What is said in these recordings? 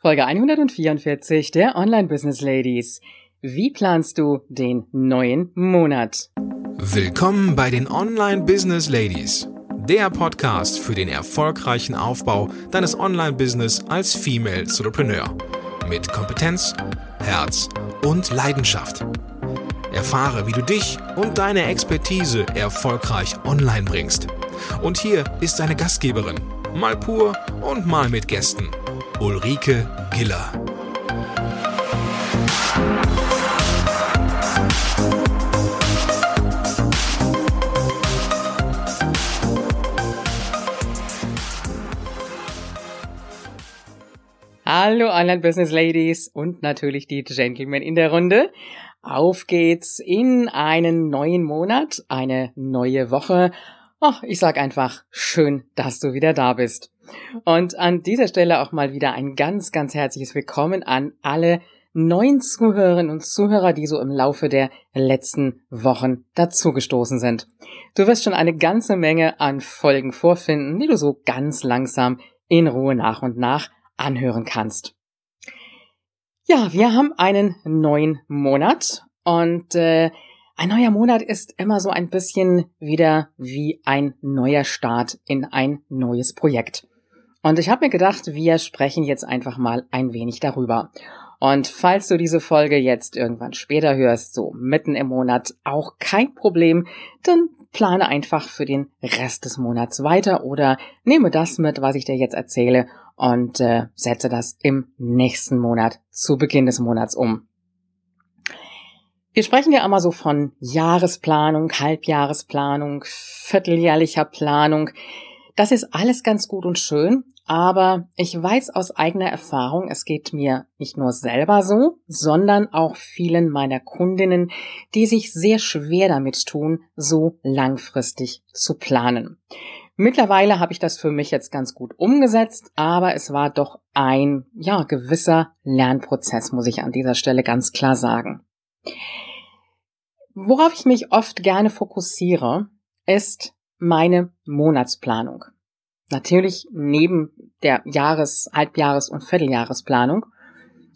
Folge 144 der Online Business Ladies. Wie planst du den neuen Monat? Willkommen bei den Online Business Ladies, der Podcast für den erfolgreichen Aufbau deines Online Business als Female Entrepreneur mit Kompetenz, Herz und Leidenschaft. Erfahre, wie du dich und deine Expertise erfolgreich online bringst. Und hier ist deine Gastgeberin, mal pur und mal mit Gästen. Ulrike Giller. Hallo Online Business Ladies und natürlich die Gentlemen in der Runde. Auf geht's in einen neuen Monat, eine neue Woche. Oh, ich sag einfach schön, dass du wieder da bist. Und an dieser Stelle auch mal wieder ein ganz, ganz herzliches Willkommen an alle neuen Zuhörerinnen und Zuhörer, die so im Laufe der letzten Wochen dazugestoßen sind. Du wirst schon eine ganze Menge an Folgen vorfinden, die du so ganz langsam in Ruhe nach und nach anhören kannst. Ja, wir haben einen neuen Monat und äh, ein neuer Monat ist immer so ein bisschen wieder wie ein neuer Start in ein neues Projekt. Und ich habe mir gedacht, wir sprechen jetzt einfach mal ein wenig darüber. Und falls du diese Folge jetzt irgendwann später hörst, so mitten im Monat, auch kein Problem, dann plane einfach für den Rest des Monats weiter oder nehme das mit, was ich dir jetzt erzähle und äh, setze das im nächsten Monat zu Beginn des Monats um. Wir sprechen ja immer so von Jahresplanung, Halbjahresplanung, vierteljährlicher Planung. Das ist alles ganz gut und schön, aber ich weiß aus eigener Erfahrung, es geht mir nicht nur selber so, sondern auch vielen meiner Kundinnen, die sich sehr schwer damit tun, so langfristig zu planen. Mittlerweile habe ich das für mich jetzt ganz gut umgesetzt, aber es war doch ein, ja, gewisser Lernprozess, muss ich an dieser Stelle ganz klar sagen. Worauf ich mich oft gerne fokussiere, ist meine Monatsplanung. Natürlich neben der Jahres-, Halbjahres- und Vierteljahresplanung.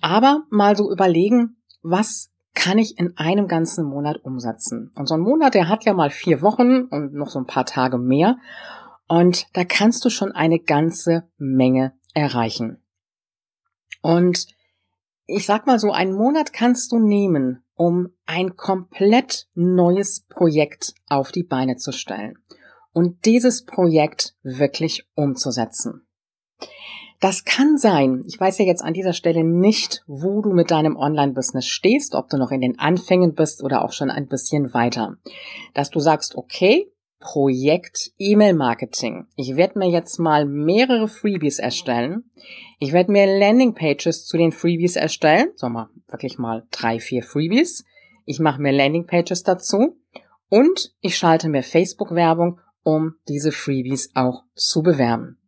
Aber mal so überlegen, was kann ich in einem ganzen Monat umsetzen? Und so ein Monat, der hat ja mal vier Wochen und noch so ein paar Tage mehr. Und da kannst du schon eine ganze Menge erreichen. Und ich sag mal so, einen Monat kannst du nehmen, um ein komplett neues Projekt auf die Beine zu stellen und dieses Projekt wirklich umzusetzen. Das kann sein, ich weiß ja jetzt an dieser Stelle nicht, wo du mit deinem Online-Business stehst, ob du noch in den Anfängen bist oder auch schon ein bisschen weiter. Dass du sagst, okay, Projekt E-Mail-Marketing. Ich werde mir jetzt mal mehrere Freebies erstellen. Ich werde mir Landingpages zu den Freebies erstellen. So mal wirklich mal drei, vier Freebies. Ich mache mir Landingpages dazu und ich schalte mir Facebook-Werbung, um diese Freebies auch zu bewerben.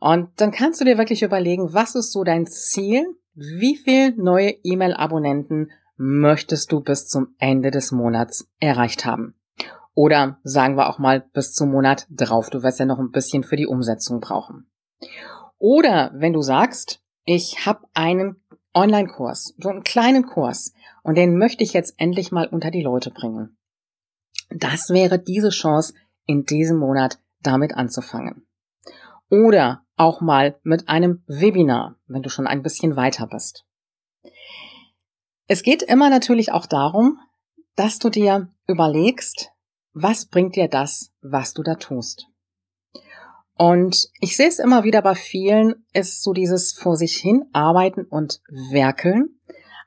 Und dann kannst du dir wirklich überlegen, was ist so dein Ziel? Wie viel neue E-Mail-Abonnenten möchtest du bis zum Ende des Monats erreicht haben? Oder sagen wir auch mal bis zum Monat drauf. Du wirst ja noch ein bisschen für die Umsetzung brauchen. Oder wenn du sagst, ich habe einen Online-Kurs, so einen kleinen Kurs, und den möchte ich jetzt endlich mal unter die Leute bringen. Das wäre diese Chance, in diesem Monat damit anzufangen. Oder auch mal mit einem Webinar, wenn du schon ein bisschen weiter bist. Es geht immer natürlich auch darum, dass du dir überlegst, was bringt dir das, was du da tust? Und ich sehe es immer wieder bei vielen, ist so dieses vor sich hin arbeiten und werkeln,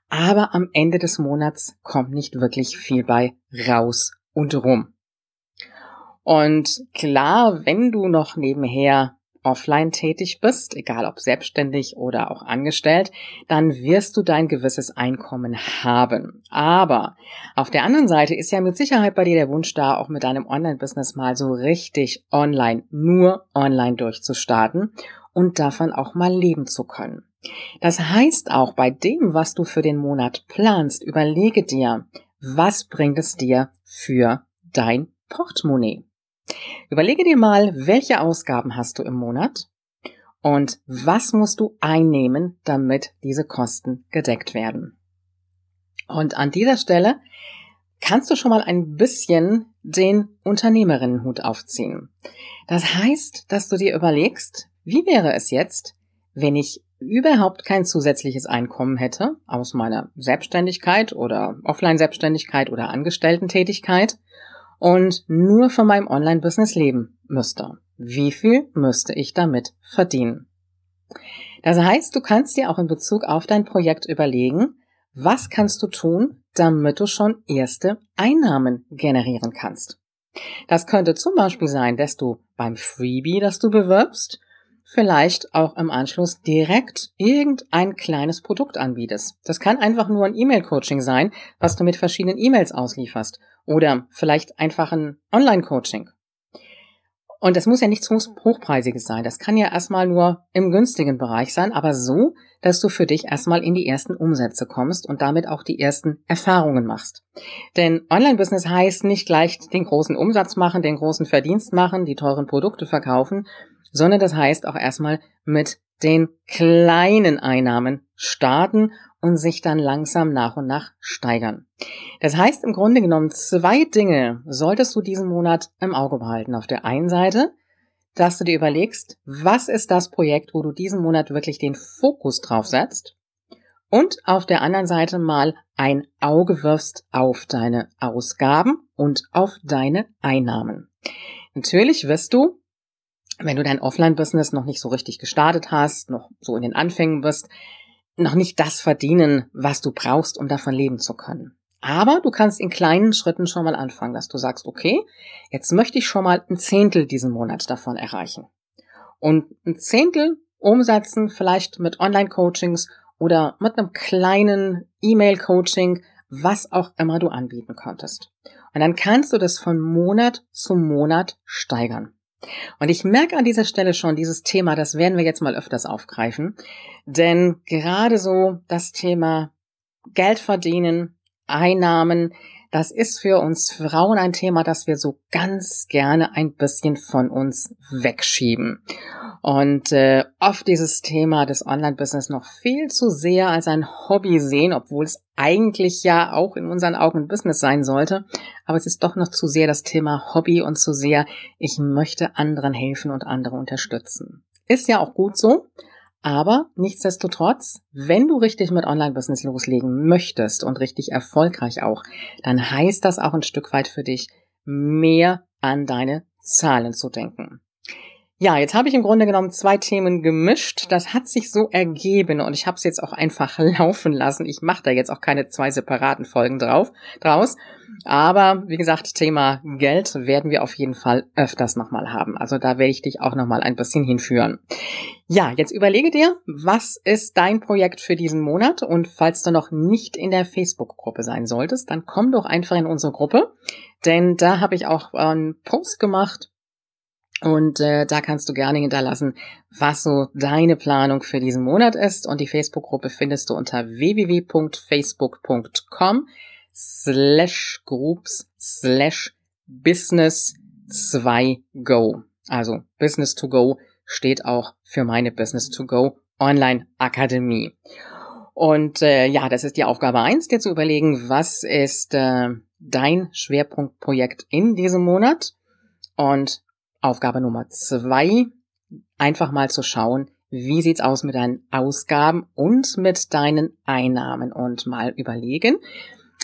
aber am Ende des Monats kommt nicht wirklich viel bei raus und rum. Und klar, wenn du noch nebenher offline tätig bist, egal ob selbstständig oder auch angestellt, dann wirst du dein gewisses Einkommen haben. Aber auf der anderen Seite ist ja mit Sicherheit bei dir der Wunsch da, auch mit deinem Online-Business mal so richtig online, nur online durchzustarten und davon auch mal leben zu können. Das heißt auch bei dem, was du für den Monat planst, überlege dir, was bringt es dir für dein Portemonnaie? Überlege dir mal, welche Ausgaben hast du im Monat Und was musst du einnehmen, damit diese Kosten gedeckt werden? Und an dieser Stelle kannst du schon mal ein bisschen den Unternehmerinnenhut aufziehen. Das heißt, dass du dir überlegst, wie wäre es jetzt, wenn ich überhaupt kein zusätzliches Einkommen hätte aus meiner Selbstständigkeit oder Offline-Selbstständigkeit oder Angestellten-Tätigkeit und nur von meinem Online-Business leben müsste. Wie viel müsste ich damit verdienen? Das heißt, du kannst dir auch in Bezug auf dein Projekt überlegen, was kannst du tun, damit du schon erste Einnahmen generieren kannst. Das könnte zum Beispiel sein, dass du beim Freebie, das du bewirbst, vielleicht auch im Anschluss direkt irgendein kleines Produkt anbietest. Das kann einfach nur ein E-Mail-Coaching sein, was du mit verschiedenen E-Mails auslieferst. Oder vielleicht einfach ein Online-Coaching. Und das muss ja nichts Hochpreisiges sein. Das kann ja erstmal nur im günstigen Bereich sein, aber so, dass du für dich erstmal in die ersten Umsätze kommst und damit auch die ersten Erfahrungen machst. Denn Online-Business heißt nicht gleich den großen Umsatz machen, den großen Verdienst machen, die teuren Produkte verkaufen, sondern das heißt auch erstmal mit den kleinen Einnahmen starten und sich dann langsam nach und nach steigern. Das heißt im Grunde genommen, zwei Dinge solltest du diesen Monat im Auge behalten. Auf der einen Seite, dass du dir überlegst, was ist das Projekt, wo du diesen Monat wirklich den Fokus drauf setzt und auf der anderen Seite mal ein Auge wirfst auf deine Ausgaben und auf deine Einnahmen. Natürlich wirst du, wenn du dein Offline-Business noch nicht so richtig gestartet hast, noch so in den Anfängen bist, noch nicht das verdienen, was du brauchst, um davon leben zu können. Aber du kannst in kleinen Schritten schon mal anfangen, dass du sagst, okay, jetzt möchte ich schon mal ein Zehntel diesen Monat davon erreichen. Und ein Zehntel umsetzen, vielleicht mit Online-Coachings oder mit einem kleinen E-Mail-Coaching, was auch immer du anbieten könntest. Und dann kannst du das von Monat zu Monat steigern. Und ich merke an dieser Stelle schon dieses Thema, das werden wir jetzt mal öfters aufgreifen. Denn gerade so das Thema Geld verdienen, Einnahmen, das ist für uns Frauen ein Thema, das wir so ganz gerne ein bisschen von uns wegschieben. Und äh, oft dieses Thema des Online-Business noch viel zu sehr als ein Hobby sehen, obwohl es eigentlich ja auch in unseren Augen ein Business sein sollte. Aber es ist doch noch zu sehr das Thema Hobby und zu sehr, ich möchte anderen helfen und andere unterstützen. Ist ja auch gut so. Aber nichtsdestotrotz, wenn du richtig mit Online-Business loslegen möchtest und richtig erfolgreich auch, dann heißt das auch ein Stück weit für dich, mehr an deine Zahlen zu denken. Ja, jetzt habe ich im Grunde genommen zwei Themen gemischt. Das hat sich so ergeben und ich habe es jetzt auch einfach laufen lassen. Ich mache da jetzt auch keine zwei separaten Folgen drauf draus. Aber wie gesagt, Thema Geld werden wir auf jeden Fall öfters nochmal haben. Also da werde ich dich auch nochmal ein bisschen hinführen. Ja, jetzt überlege dir, was ist dein Projekt für diesen Monat? Und falls du noch nicht in der Facebook-Gruppe sein solltest, dann komm doch einfach in unsere Gruppe. Denn da habe ich auch einen Post gemacht und äh, da kannst du gerne hinterlassen, was so deine Planung für diesen Monat ist. Und die Facebook-Gruppe findest du unter www.facebook.com slash groups slash business 2 go. Also Business to go steht auch für meine Business to go Online Akademie. Und äh, ja, das ist die Aufgabe eins, dir zu überlegen, was ist äh, dein Schwerpunktprojekt in diesem Monat und Aufgabe Nummer zwei, einfach mal zu schauen, wie sieht's aus mit deinen Ausgaben und mit deinen Einnahmen und mal überlegen,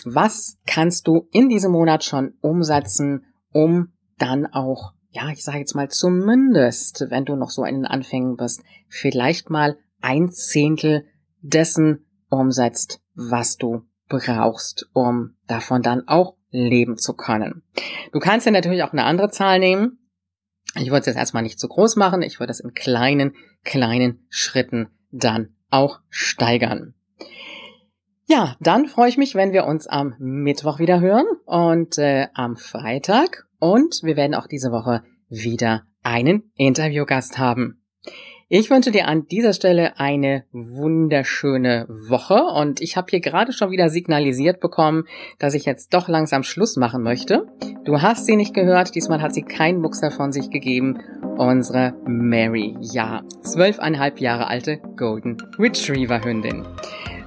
was kannst du in diesem Monat schon umsetzen, um dann auch, ja, ich sage jetzt mal zumindest, wenn du noch so in den Anfängen bist, vielleicht mal ein Zehntel dessen umsetzt, was du brauchst, um davon dann auch leben zu können. Du kannst ja natürlich auch eine andere Zahl nehmen. Ich würde es jetzt erstmal nicht zu groß machen. Ich würde es in kleinen, kleinen Schritten dann auch steigern. Ja, dann freue ich mich, wenn wir uns am Mittwoch wieder hören und äh, am Freitag. Und wir werden auch diese Woche wieder einen Interviewgast haben. Ich wünsche dir an dieser Stelle eine wunderschöne Woche und ich habe hier gerade schon wieder signalisiert bekommen, dass ich jetzt doch langsam Schluss machen möchte. Du hast sie nicht gehört, diesmal hat sie keinen Muxer von sich gegeben. Unsere Mary, ja, zwölfeinhalb Jahre alte Golden Retriever Hündin.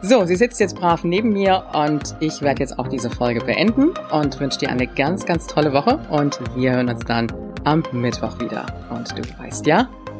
So, sie sitzt jetzt brav neben mir und ich werde jetzt auch diese Folge beenden und wünsche dir eine ganz, ganz tolle Woche und wir hören uns dann am Mittwoch wieder. Und du weißt ja,